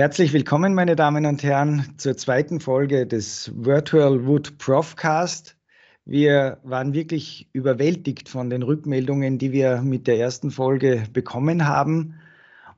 Herzlich willkommen, meine Damen und Herren, zur zweiten Folge des Virtual Wood Profcast. Wir waren wirklich überwältigt von den Rückmeldungen, die wir mit der ersten Folge bekommen haben.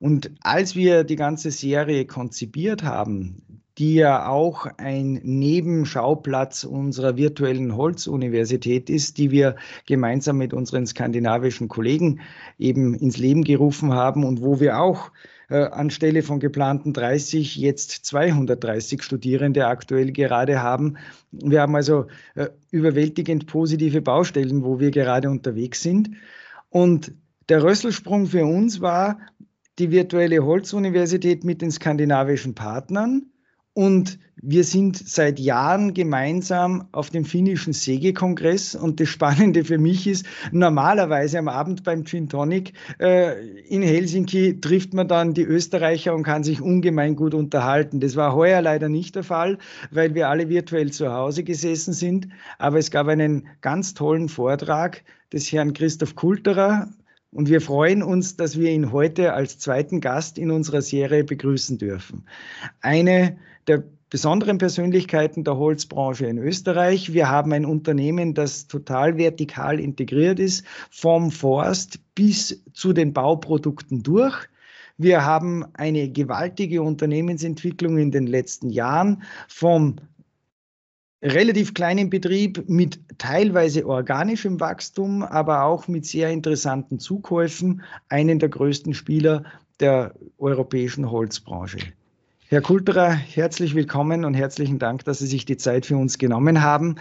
Und als wir die ganze Serie konzipiert haben, die ja auch ein Nebenschauplatz unserer virtuellen Holzuniversität ist, die wir gemeinsam mit unseren skandinavischen Kollegen eben ins Leben gerufen haben und wo wir auch äh, anstelle von geplanten 30 jetzt 230 Studierende aktuell gerade haben. Wir haben also äh, überwältigend positive Baustellen, wo wir gerade unterwegs sind. Und der Rösselsprung für uns war die virtuelle Holzuniversität mit den skandinavischen Partnern und wir sind seit Jahren gemeinsam auf dem finnischen Sägekongress. Und das Spannende für mich ist, normalerweise am Abend beim Gin Tonic äh, in Helsinki trifft man dann die Österreicher und kann sich ungemein gut unterhalten. Das war heuer leider nicht der Fall, weil wir alle virtuell zu Hause gesessen sind. Aber es gab einen ganz tollen Vortrag des Herrn Christoph Kulterer, und wir freuen uns, dass wir ihn heute als zweiten Gast in unserer Serie begrüßen dürfen. Eine der besonderen Persönlichkeiten der Holzbranche in Österreich. Wir haben ein Unternehmen, das total vertikal integriert ist, vom Forst bis zu den Bauprodukten durch. Wir haben eine gewaltige Unternehmensentwicklung in den letzten Jahren vom relativ kleinen Betrieb mit teilweise organischem Wachstum, aber auch mit sehr interessanten Zukäufen, einen der größten Spieler der europäischen Holzbranche. Herr Kulterer, herzlich willkommen und herzlichen Dank, dass Sie sich die Zeit für uns genommen haben.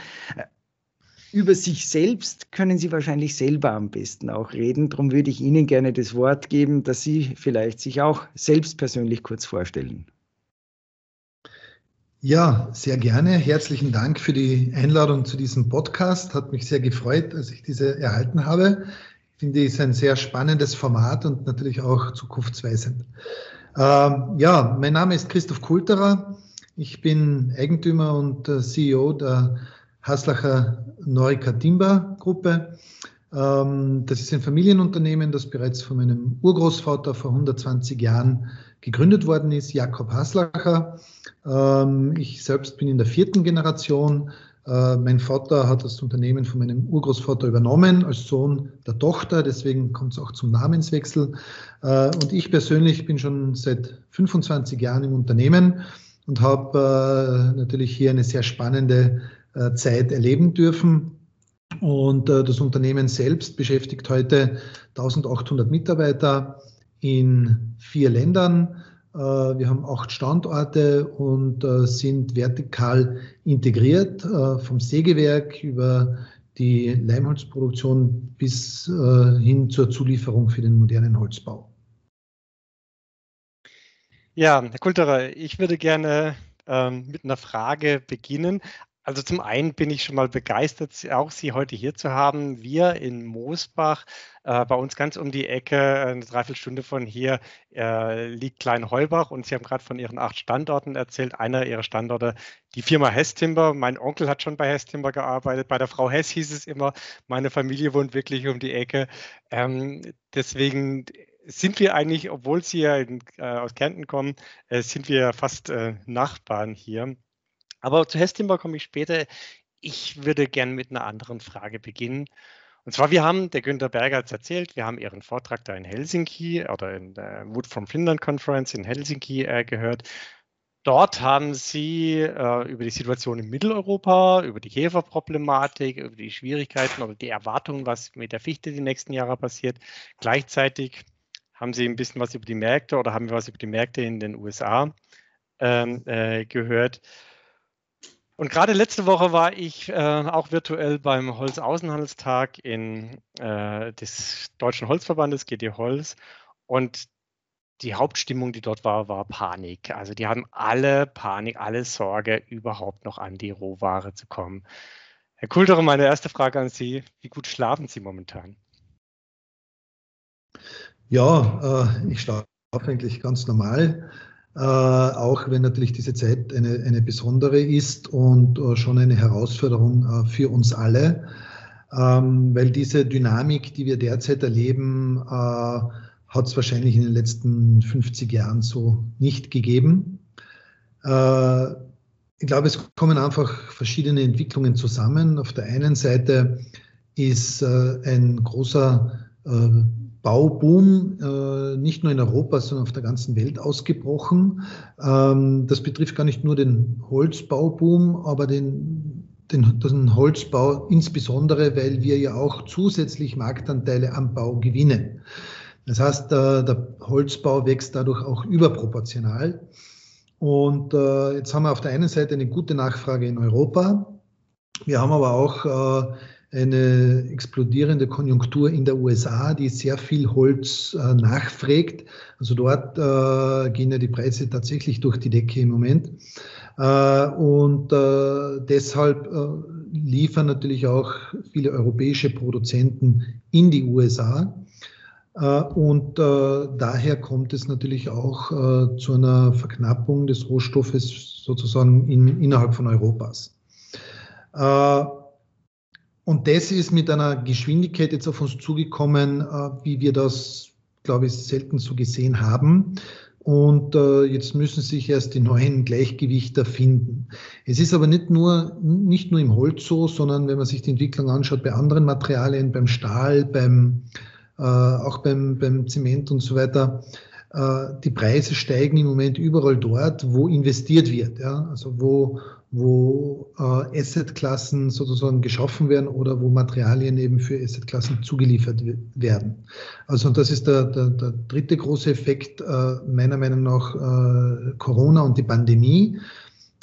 Über sich selbst können Sie wahrscheinlich selber am besten auch reden. Darum würde ich Ihnen gerne das Wort geben, dass Sie vielleicht sich auch selbst persönlich kurz vorstellen. Ja, sehr gerne. Herzlichen Dank für die Einladung zu diesem Podcast. Hat mich sehr gefreut, als ich diese erhalten habe. Ich finde, es ist ein sehr spannendes Format und natürlich auch zukunftsweisend. Ähm, ja, mein Name ist Christoph Kulterer. Ich bin Eigentümer und äh, CEO der Haslacher Neurika Timber Gruppe. Ähm, das ist ein Familienunternehmen, das bereits von meinem Urgroßvater vor 120 Jahren gegründet worden ist, Jakob Haslacher. Ähm, ich selbst bin in der vierten Generation mein Vater hat das Unternehmen von meinem Urgroßvater übernommen als Sohn der Tochter, deswegen kommt es auch zum Namenswechsel. Äh, und ich persönlich bin schon seit 25 Jahren im Unternehmen und habe äh, natürlich hier eine sehr spannende Zeit erleben dürfen. Und das Unternehmen selbst beschäftigt heute 1800 Mitarbeiter in vier Ländern äh, wir haben acht Standorte und äh, sind vertikal integriert, äh, vom Sägewerk über die Leimholzproduktion bis hin zur Zulieferung für den modernen Holzbau. Ja, Herr Kulterer, ich würde gerne ähm, mit einer Frage beginnen. Also zum einen bin ich schon mal begeistert, auch Sie heute hier zu haben. Wir in Moosbach, äh, bei uns ganz um die Ecke, eine Dreiviertelstunde von hier, äh, liegt Klein-Heubach und Sie haben gerade von Ihren acht Standorten erzählt. Einer Ihrer Standorte, die Firma Hess Timber. Mein Onkel hat schon bei Hess Timber gearbeitet. Bei der Frau Hess hieß es immer, meine Familie wohnt wirklich um die Ecke. Ähm, deswegen sind wir eigentlich, obwohl Sie ja in, äh, aus Kärnten kommen, äh, sind wir fast äh, Nachbarn hier. Aber zu Hestimber komme ich später. Ich würde gerne mit einer anderen Frage beginnen. Und zwar, wir haben, der Günter Berger hat es erzählt, wir haben Ihren Vortrag da in Helsinki oder in der Wood from Finland Conference in Helsinki äh, gehört. Dort haben Sie äh, über die Situation in Mitteleuropa, über die Käferproblematik, über die Schwierigkeiten oder die Erwartungen, was mit der Fichte die nächsten Jahre passiert. Gleichzeitig haben Sie ein bisschen was über die Märkte oder haben wir was über die Märkte in den USA ähm, äh, gehört. Und gerade letzte Woche war ich äh, auch virtuell beim Holzaußenhandelstag in, äh, des Deutschen Holzverbandes, GD Holz. Und die Hauptstimmung, die dort war, war Panik. Also die haben alle Panik, alle Sorge, überhaupt noch an die Rohware zu kommen. Herr Kultere, meine erste Frage an Sie. Wie gut schlafen Sie momentan? Ja, äh, ich schlafe eigentlich ganz normal. Äh, auch wenn natürlich diese Zeit eine, eine besondere ist und äh, schon eine Herausforderung äh, für uns alle, ähm, weil diese Dynamik, die wir derzeit erleben, äh, hat es wahrscheinlich in den letzten 50 Jahren so nicht gegeben. Äh, ich glaube, es kommen einfach verschiedene Entwicklungen zusammen. Auf der einen Seite ist äh, ein großer Bauboom äh, nicht nur in Europa, sondern auf der ganzen Welt ausgebrochen. Ähm, das betrifft gar nicht nur den Holzbauboom, aber den, den, den Holzbau insbesondere, weil wir ja auch zusätzlich Marktanteile am Bau gewinnen. Das heißt, der, der Holzbau wächst dadurch auch überproportional. Und äh, jetzt haben wir auf der einen Seite eine gute Nachfrage in Europa. Wir haben aber auch äh, eine explodierende Konjunktur in der USA, die sehr viel Holz äh, nachfragt. Also dort äh, gehen ja die Preise tatsächlich durch die Decke im Moment. Äh, und äh, deshalb äh, liefern natürlich auch viele europäische Produzenten in die USA. Äh, und daher kommt es natürlich auch zu einer Verknappung des Rohstoffes sozusagen in, innerhalb von Europas. Und das ist mit einer Geschwindigkeit jetzt auf uns zugekommen, äh, wie wir das, glaube ich, selten so gesehen haben. Und äh, jetzt müssen sich erst die neuen Gleichgewichter finden. Es ist aber nicht nur, nicht nur im Holz so, sondern wenn man sich die Entwicklung anschaut bei anderen Materialien, beim Stahl, beim, äh, auch beim, beim Zement und so weiter, äh, die Preise steigen im Moment überall dort, wo investiert wird. Ja? Also wo, wo äh, Assetklassen sozusagen geschaffen werden oder wo Materialien eben für Assetklassen zugeliefert werden. Also und das ist der, der, der dritte große Effekt äh, meiner Meinung nach äh, Corona und die Pandemie.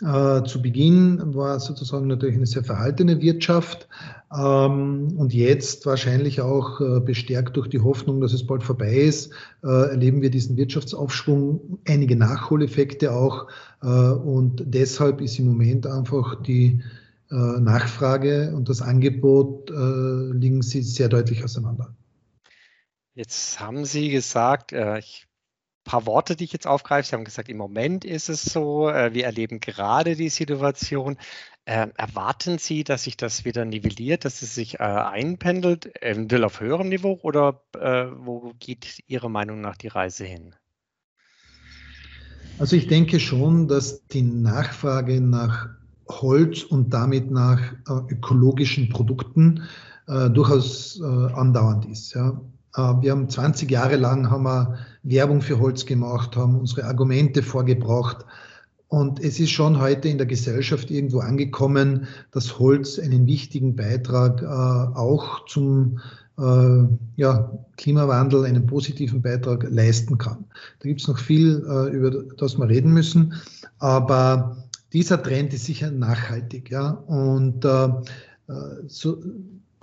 Äh, zu Beginn war sozusagen natürlich eine sehr verhaltene Wirtschaft ähm, und jetzt wahrscheinlich auch äh, bestärkt durch die Hoffnung, dass es bald vorbei ist, äh, erleben wir diesen Wirtschaftsaufschwung, einige Nachholeffekte auch und deshalb ist im Moment einfach die äh, Nachfrage und das Angebot äh, liegen sie sehr deutlich auseinander. Jetzt haben Sie gesagt, ich paar Worte, die ich jetzt aufgreife. Sie haben gesagt, im Moment ist es so, äh, wir erleben gerade die Situation. Äh, erwarten Sie, dass sich das wieder nivelliert, dass es sich äh, einpendelt, eventuell auf höherem Niveau oder äh, wo geht Ihrer Meinung nach die Reise hin? Also ich denke schon, dass die Nachfrage nach Holz und damit nach äh, ökologischen Produkten äh, durchaus andauernd ist. Ja. Äh, wir haben 20 Jahre lang haben wir Werbung für Holz gemacht, haben unsere Argumente vorgebracht. Und es ist schon heute in der Gesellschaft irgendwo angekommen, dass Holz einen wichtigen Beitrag äh, auch zum äh, ja, Klimawandel, einen positiven Beitrag leisten kann. Da gibt es noch viel, äh, über das wir reden müssen. Aber dieser Trend ist sicher nachhaltig. Ja? Und äh, äh so,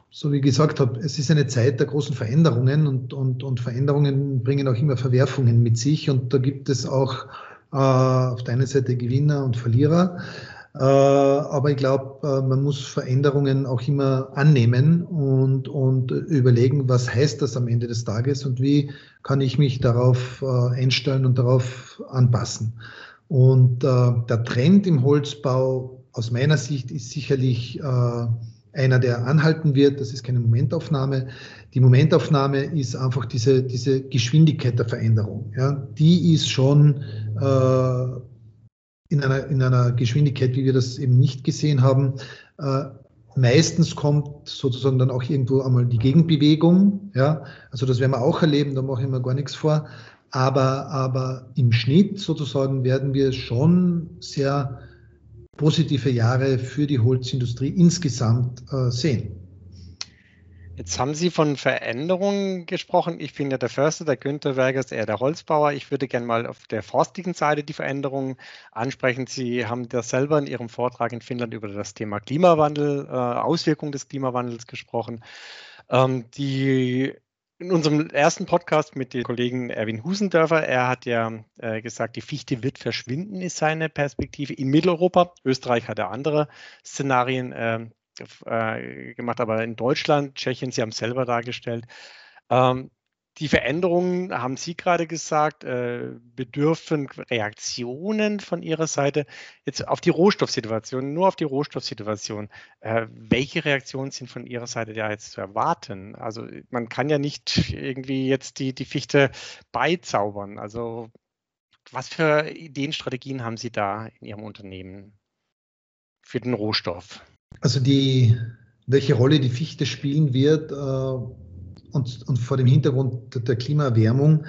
so wie gesagt habe, es ist eine Zeit der großen Veränderungen und, und, und Veränderungen bringen auch immer Verwerfungen mit sich und da gibt es auch äh, auf der einen Seite Gewinner und Verlierer. Äh, aber ich glaube, äh, man muss Veränderungen auch immer annehmen und, und überlegen, was heißt das am Ende des Tages und wie kann ich mich darauf äh, einstellen und darauf anpassen. Und der Trend im Holzbau aus meiner Sicht ist sicherlich einer, der anhalten wird. Das ist keine Momentaufnahme. Die Momentaufnahme ist einfach diese, diese Geschwindigkeit der Veränderung. Ja, die ist schon äh, in, einer, in einer Geschwindigkeit, wie wir das eben nicht gesehen haben. Äh, meistens kommt sozusagen dann auch irgendwo einmal die Gegenbewegung. Ja, also das werden wir auch erleben, da mache ich mir gar nichts vor. Aber, aber im Schnitt sozusagen werden wir schon sehr positive Jahre für die Holzindustrie insgesamt äh, sehen. Jetzt haben Sie von Veränderungen gesprochen. Ich bin ja der Förster, der Günther Werger ist eher der Holzbauer. Ich würde gerne mal auf der forstigen Seite die Veränderungen ansprechen. Sie haben das selber in Ihrem Vortrag in Finnland über das Thema Klimawandel, äh, Auswirkungen des Klimawandels gesprochen. Ähm, die in unserem ersten Podcast mit dem Kollegen Erwin Husendörfer, er hat ja äh, gesagt, die Fichte wird verschwinden, ist seine Perspektive in Mitteleuropa. Österreich hat ja andere Szenarien äh, äh, gemacht, aber in Deutschland, Tschechien, Sie haben es selber dargestellt. Ähm, die Veränderungen, haben Sie gerade gesagt, äh, bedürfen Reaktionen von Ihrer Seite. Jetzt auf die Rohstoffsituation, nur auf die Rohstoffsituation. Äh, welche Reaktionen sind von Ihrer Seite da jetzt zu erwarten? Also man kann ja nicht irgendwie jetzt die, die Fichte beizaubern. Also was für Ideen, Strategien haben Sie da in Ihrem Unternehmen für den Rohstoff? Also die, welche Rolle die Fichte spielen wird, äh und, und vor dem Hintergrund der Klimaerwärmung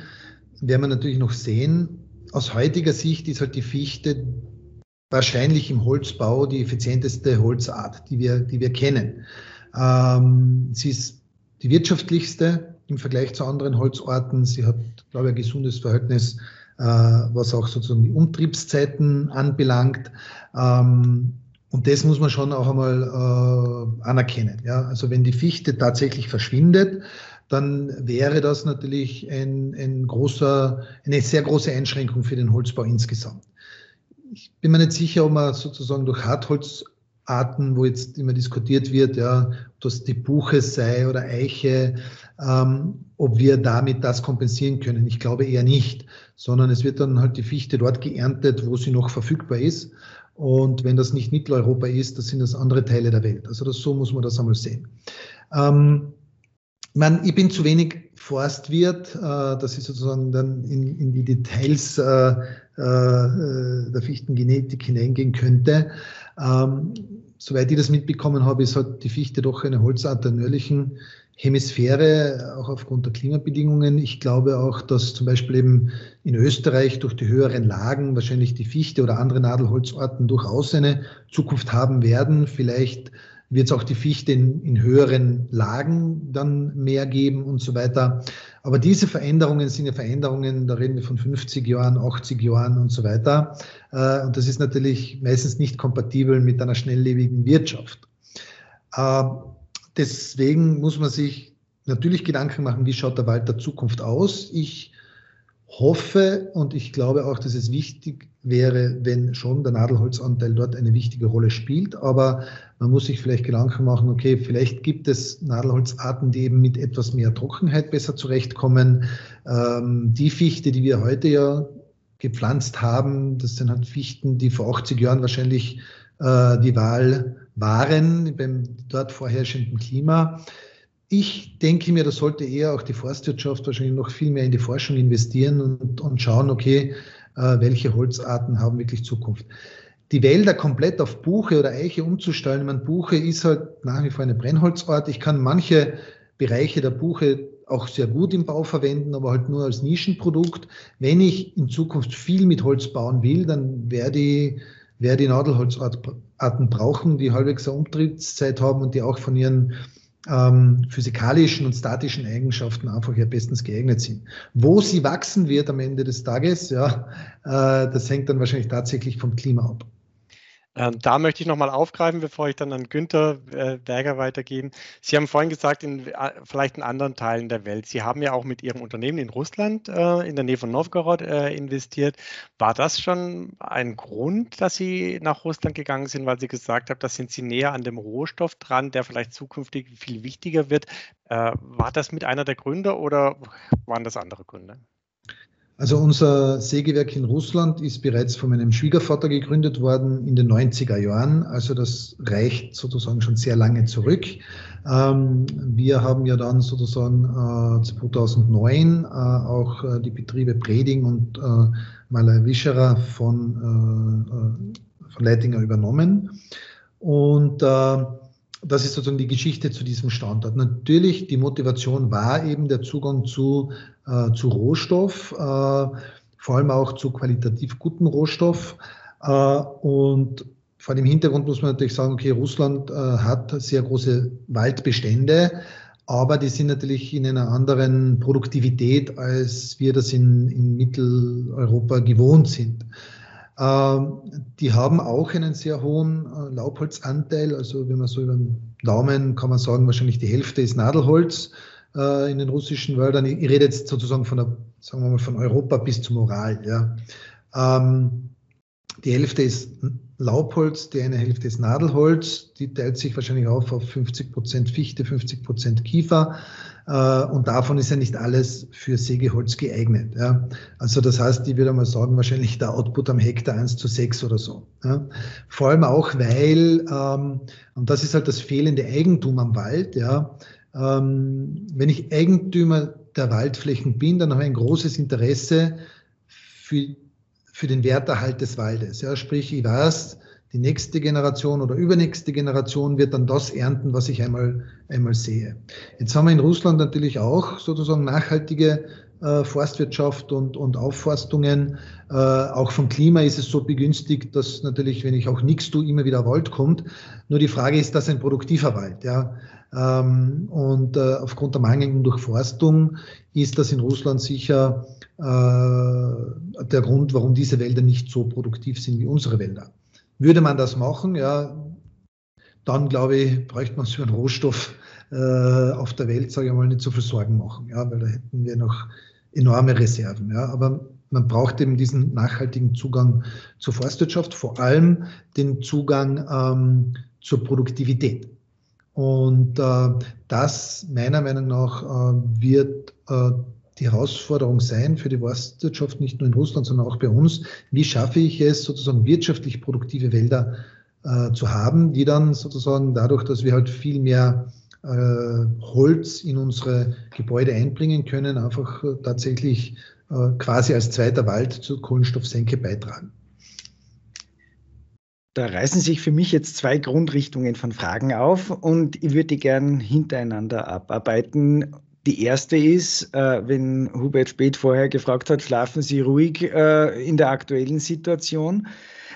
werden wir natürlich noch sehen. Aus heutiger Sicht ist halt die Fichte wahrscheinlich im Holzbau die effizienteste Holzart, die wir, die wir kennen. Ähm, sie ist die wirtschaftlichste im Vergleich zu anderen Holzarten. Sie hat, glaube ich, ein gesundes Verhältnis, äh, was auch sozusagen die Umtriebszeiten anbelangt. Ähm, und das muss man schon auch einmal äh, anerkennen. Ja? Also wenn die Fichte tatsächlich verschwindet, dann wäre das natürlich ein, ein großer, eine sehr große Einschränkung für den Holzbau insgesamt. Ich bin mir nicht sicher, ob man sozusagen durch Hartholzarten, wo jetzt immer diskutiert wird, ja, ob das die Buche sei oder Eiche, ähm, ob wir damit das kompensieren können. Ich glaube eher nicht, sondern es wird dann halt die Fichte dort geerntet, wo sie noch verfügbar ist. Und wenn das nicht Mitteleuropa ist, das sind das andere Teile der Welt. Also das, so muss man das einmal sehen. Ähm, man, ich bin zu wenig Forstwirt, äh, dass ich sozusagen dann in, in die Details äh, äh, der Fichtengenetik hineingehen könnte. Ähm, soweit ich das mitbekommen habe, ist halt die Fichte doch eine Holzart der nördlichen Hemisphäre, auch aufgrund der Klimabedingungen. Ich glaube auch, dass zum Beispiel eben in Österreich durch die höheren Lagen wahrscheinlich die Fichte oder andere Nadelholzarten durchaus eine Zukunft haben werden. Vielleicht wird es auch die Fichte in, in höheren Lagen dann mehr geben und so weiter. Aber diese Veränderungen sind ja Veränderungen, da reden wir von 50 Jahren, 80 Jahren und so weiter. Äh, und das ist natürlich meistens nicht kompatibel mit einer schnelllebigen Wirtschaft. Äh, deswegen muss man sich natürlich Gedanken machen, wie schaut der Wald der Zukunft aus. Ich hoffe und ich glaube auch, dass es wichtig wäre, wenn schon der Nadelholzanteil dort eine wichtige Rolle spielt. Aber man muss sich vielleicht Gedanken machen, okay, vielleicht gibt es Nadelholzarten, die eben mit etwas mehr Trockenheit besser zurechtkommen. Ähm, die Fichte, die wir heute ja gepflanzt haben, das sind halt Fichten, die vor 80 Jahren wahrscheinlich äh, die Wahl waren beim dort vorherrschenden Klima. Ich denke mir, da sollte eher auch die Forstwirtschaft wahrscheinlich noch viel mehr in die Forschung investieren und, und schauen, okay, äh, welche Holzarten haben wirklich Zukunft. Die Wälder komplett auf Buche oder Eiche umzustellen, ich meine, Buche ist halt nach wie vor eine Brennholzart. Ich kann manche Bereiche der Buche auch sehr gut im Bau verwenden, aber halt nur als Nischenprodukt. Wenn ich in Zukunft viel mit Holz bauen will, dann werde ich, werde ich Nadelholzarten brauchen, die halbwegs eine Umtriebszeit haben und die auch von ihren ähm, physikalischen und statischen Eigenschaften einfach hier bestens geeignet sind. Wo sie wachsen wird am Ende des Tages, ja, äh, das hängt dann wahrscheinlich tatsächlich vom Klima ab. Ähm, da möchte ich nochmal aufgreifen, bevor ich dann an Günther äh, Berger weitergebe. Sie haben vorhin gesagt, in äh, vielleicht in anderen Teilen der Welt. Sie haben ja auch mit Ihrem Unternehmen in Russland äh, in der Nähe von Novgorod investiert. War das schon ein Grund, dass Sie nach Russland gegangen sind, weil Sie gesagt haben, da sind Sie näher an dem Rohstoff dran, der vielleicht zukünftig viel wichtiger wird? War das mit einer der Gründe oder waren das andere Gründe? Also unser Sägewerk in Russland ist bereits von meinem Schwiegervater gegründet worden in den 90er Jahren. Also das reicht sozusagen schon sehr lange zurück. Ähm, wir haben ja dann sozusagen 2009 äh, äh, auch äh, die Betriebe Preding und Malay Wischerer von, von Leitinger übernommen. Und das ist sozusagen die Geschichte zu diesem Standort. Natürlich, die Motivation war eben der Zugang zu, äh, zu Rohstoff, äh, vor allem auch zu qualitativ guten Rohstoff. Äh, und vor dem Hintergrund muss man natürlich sagen, okay, Russland äh, hat sehr große Waldbestände, aber die sind natürlich in einer anderen Produktivität, als wir das in, in Mitteleuropa gewohnt sind. Ähm, die haben auch einen sehr hohen äh, Laubholzanteil. Also wenn man so über den Daumen kann man sagen, wahrscheinlich die Hälfte ist Nadelholz äh, in den russischen Wäldern. Ich, rede jetzt sozusagen von der, sagen wir mal, von Europa bis zum Ural. Ja. Ähm, die Hälfte ist Laubholz, die eine Hälfte ist Nadelholz, die teilt sich wahrscheinlich auf auf 50 Prozent Fichte, 50 Prozent Kiefer und davon ist ja nicht alles für Sägeholz geeignet. Ja. Also das heißt, ich würde mal sagen, wahrscheinlich der Output am Hektar 1 zu 6 oder so. Ja. Vor allem auch, weil, ähm, und das ist halt das fehlende Eigentum am Wald, ja, ähm, wenn ich Eigentümer der Waldflächen bin, dann habe ich ein großes Interesse für für den Werterhalt des Waldes. Ja, sprich, ich weiß, die nächste Generation oder übernächste Generation wird dann das ernten, was ich einmal, einmal sehe. Jetzt haben wir in Russland natürlich auch sozusagen nachhaltige äh, Forstwirtschaft und, und Aufforstungen. Äh, auch vom Klima ist es so begünstigt, dass natürlich, wenn ich auch nichts tue, immer wieder Wald kommt. Nur die Frage ist, das ein produktiver Wald? Ja? Ähm, und äh, aufgrund der mangelnden Durchforstung ist das in Russland sicher äh, der Grund, warum diese Wälder nicht so produktiv sind wie unsere Wälder. Würde man das machen, ja, dann glaube ich, bräuchte man so einen Rohstoff äh, auf der Welt, sage ich mal, nicht so viel Sorgen machen, ja, weil da hätten wir noch enorme Reserven. Ja, aber man braucht eben diesen nachhaltigen Zugang zur Forstwirtschaft, vor allem den Zugang ähm, zur Produktivität. Und äh, das meiner Meinung nach äh, wird äh, die Herausforderung sein für die Forstwirtschaft, nicht nur in Russland, sondern auch bei uns. Wie schaffe ich es, sozusagen wirtschaftlich produktive Wälder äh, zu haben, die dann sozusagen dadurch, dass wir halt viel mehr äh, Holz in unsere Gebäude einbringen können, einfach äh, tatsächlich äh, quasi als zweiter Wald zur Kohlenstoffsenke beitragen. Da reißen sich für mich jetzt zwei Grundrichtungen von Fragen auf und ich würde die gern hintereinander abarbeiten die erste ist, äh, wenn Hubert Speth vorher gefragt hat, schlafen Sie ruhig äh, in der aktuellen Situation.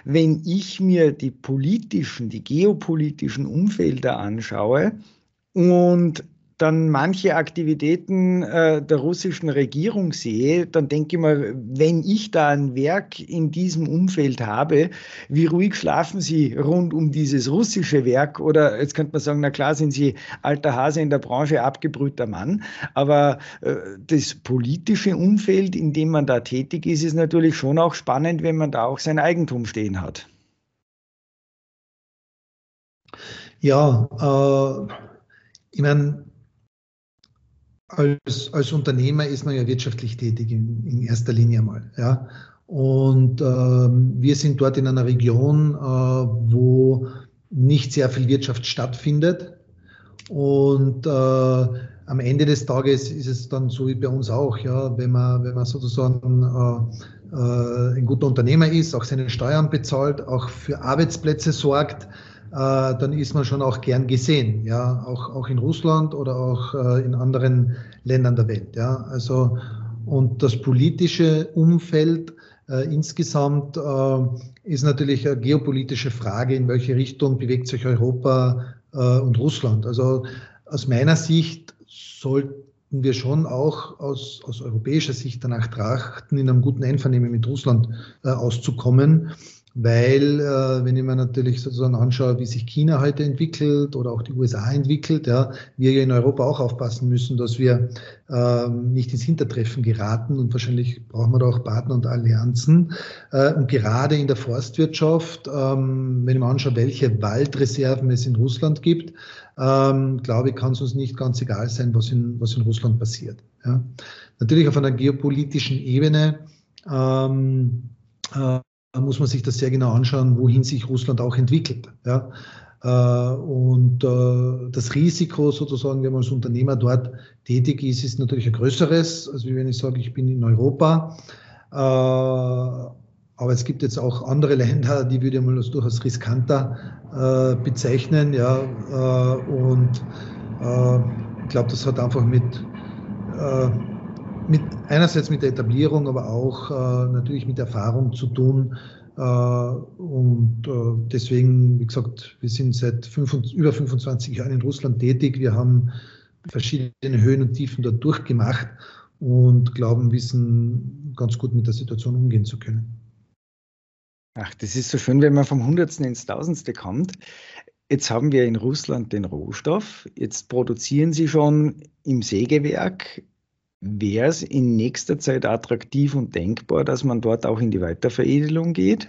Wenn ich mir die politischen, die geopolitischen Umfelder anschaue und dann manche Aktivitäten äh, der russischen Regierung sehe, dann denke ich mal, wenn ich da ein Werk in diesem Umfeld habe, wie ruhig schlafen Sie rund um dieses russische Werk? Oder jetzt könnte man sagen, na klar sind Sie alter Hase in der Branche, abgebrühter Mann. Aber äh, das politische Umfeld, in dem man da tätig ist, ist natürlich schon auch spannend, wenn man da auch sein Eigentum stehen hat. Ja, äh, ich meine, als, als Unternehmer ist man ja wirtschaftlich tätig in, in erster Linie mal. Ja. Und ähm, wir sind dort in einer Region, äh, wo nicht sehr viel Wirtschaft stattfindet. Und äh, am Ende des Tages ist es dann so wie bei uns auch, ja, wenn man, wenn man sozusagen äh, äh, ein guter Unternehmer ist, auch seine Steuern bezahlt, auch für Arbeitsplätze sorgt, dann ist man schon auch gern gesehen, ja, auch, auch in Russland oder auch äh, in anderen Ländern der Welt, ja. Also, und das politische Umfeld äh, insgesamt äh, ist natürlich eine geopolitische Frage, in welche Richtung bewegt sich Europa äh, und Russland. Also aus meiner Sicht sollten wir schon auch aus, aus europäischer Sicht danach trachten, in einem guten Einvernehmen mit Russland äh, auszukommen weil äh, wenn ich mir natürlich sozusagen anschaue, wie sich China heute entwickelt oder auch die USA entwickelt, ja, wir in Europa auch aufpassen müssen, dass wir äh, nicht ins Hintertreffen geraten und wahrscheinlich brauchen wir da auch Partner und Allianzen. Äh, und gerade in der Forstwirtschaft, ähm, wenn ich mir anschaue, welche Waldreserven es in Russland gibt, ähm, glaube ich, kann es uns nicht ganz egal sein, was in, was in Russland passiert. Ja. Natürlich auf einer geopolitischen Ebene ähm, äh, muss man sich das sehr genau anschauen, wohin sich Russland auch entwickelt. Ja. Äh, und äh, das Risiko sozusagen, wenn man als Unternehmer dort tätig ist, ist natürlich ein größeres, als wenn ich sage, ich bin in Europa. Äh, aber es gibt jetzt auch andere Länder, die würde ich mal als durchaus riskanter bezeichnen. Ja. Und ich glaube, das hat einfach mit mit, einerseits mit der Etablierung, aber auch äh, natürlich mit Erfahrung zu tun. Äh, und äh, deswegen, wie gesagt, wir sind seit 25, über 25 Jahren in Russland tätig. Wir haben verschiedene Höhen und Tiefen dort durchgemacht und glauben, wissen ganz gut mit der Situation umgehen zu können. Ach, das ist so schön, wenn man vom Hundertsten ins Tausendste kommt. Jetzt haben wir in Russland den Rohstoff. Jetzt produzieren Sie schon im Sägewerk Wäre es in nächster Zeit attraktiv und denkbar, dass man dort auch in die Weiterveredelung geht?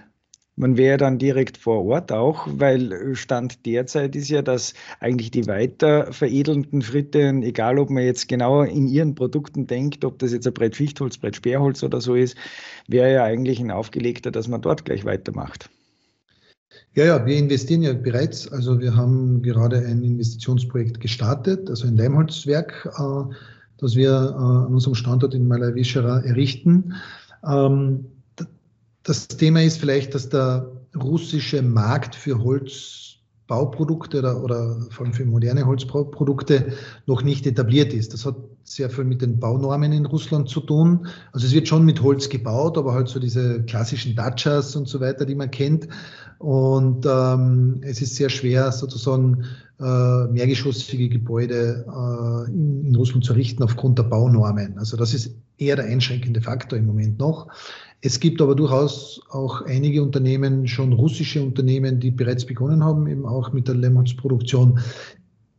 Man wäre dann direkt vor Ort auch, weil Stand derzeit ist ja, dass eigentlich die weiter veredelnden Schritte, egal ob man jetzt genau in ihren Produkten denkt, ob das jetzt ein Brett Fichtholz, Brett Sperrholz oder so ist, wäre ja eigentlich ein aufgelegter, dass man dort gleich weitermacht. Ja, ja, wir investieren ja bereits. Also wir haben gerade ein Investitionsprojekt gestartet, also ein Leimholzwerk, äh, das wir äh, an unserem Standort in Malawischera errichten. Ähm, das Thema ist vielleicht, dass der russische Markt für Holzbauprodukte oder, oder vor allem für moderne Holzbauprodukte noch nicht etabliert ist. Das hat sehr viel mit den Baunormen in Russland zu tun. Also es wird schon mit Holz gebaut, aber halt so diese klassischen Dachas und so weiter, die man kennt. Und ähm, es ist sehr schwer, sozusagen äh, mehrgeschossige Gebäude äh, in, in, Russland zu errichten aufgrund der Baunormen. Also das ist eher der einschränkende Faktor im Moment noch. Es gibt aber durchaus auch einige Unternehmen, schon russische Unternehmen, die bereits begonnen haben, eben auch mit der Lemmholzproduktion.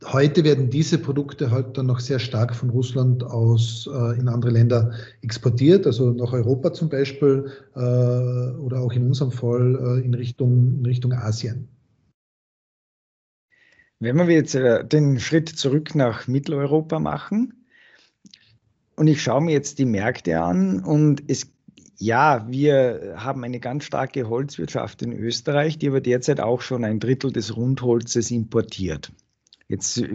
Heute werden diese Produkte halt dann noch sehr stark von Russland aus äh, in andere Länder exportiert, also nach Europa zum Beispiel äh, oder auch in unserem Fall äh, in, Richtung, in Richtung Asien. Wenn wir jetzt äh, den Schritt zurück nach Mitteleuropa machen und ich schaue mir jetzt die Märkte an und es ja, wir haben eine ganz starke Holzwirtschaft in Österreich, die aber derzeit auch schon ein Drittel des Rundholzes importiert. Jetzt äh,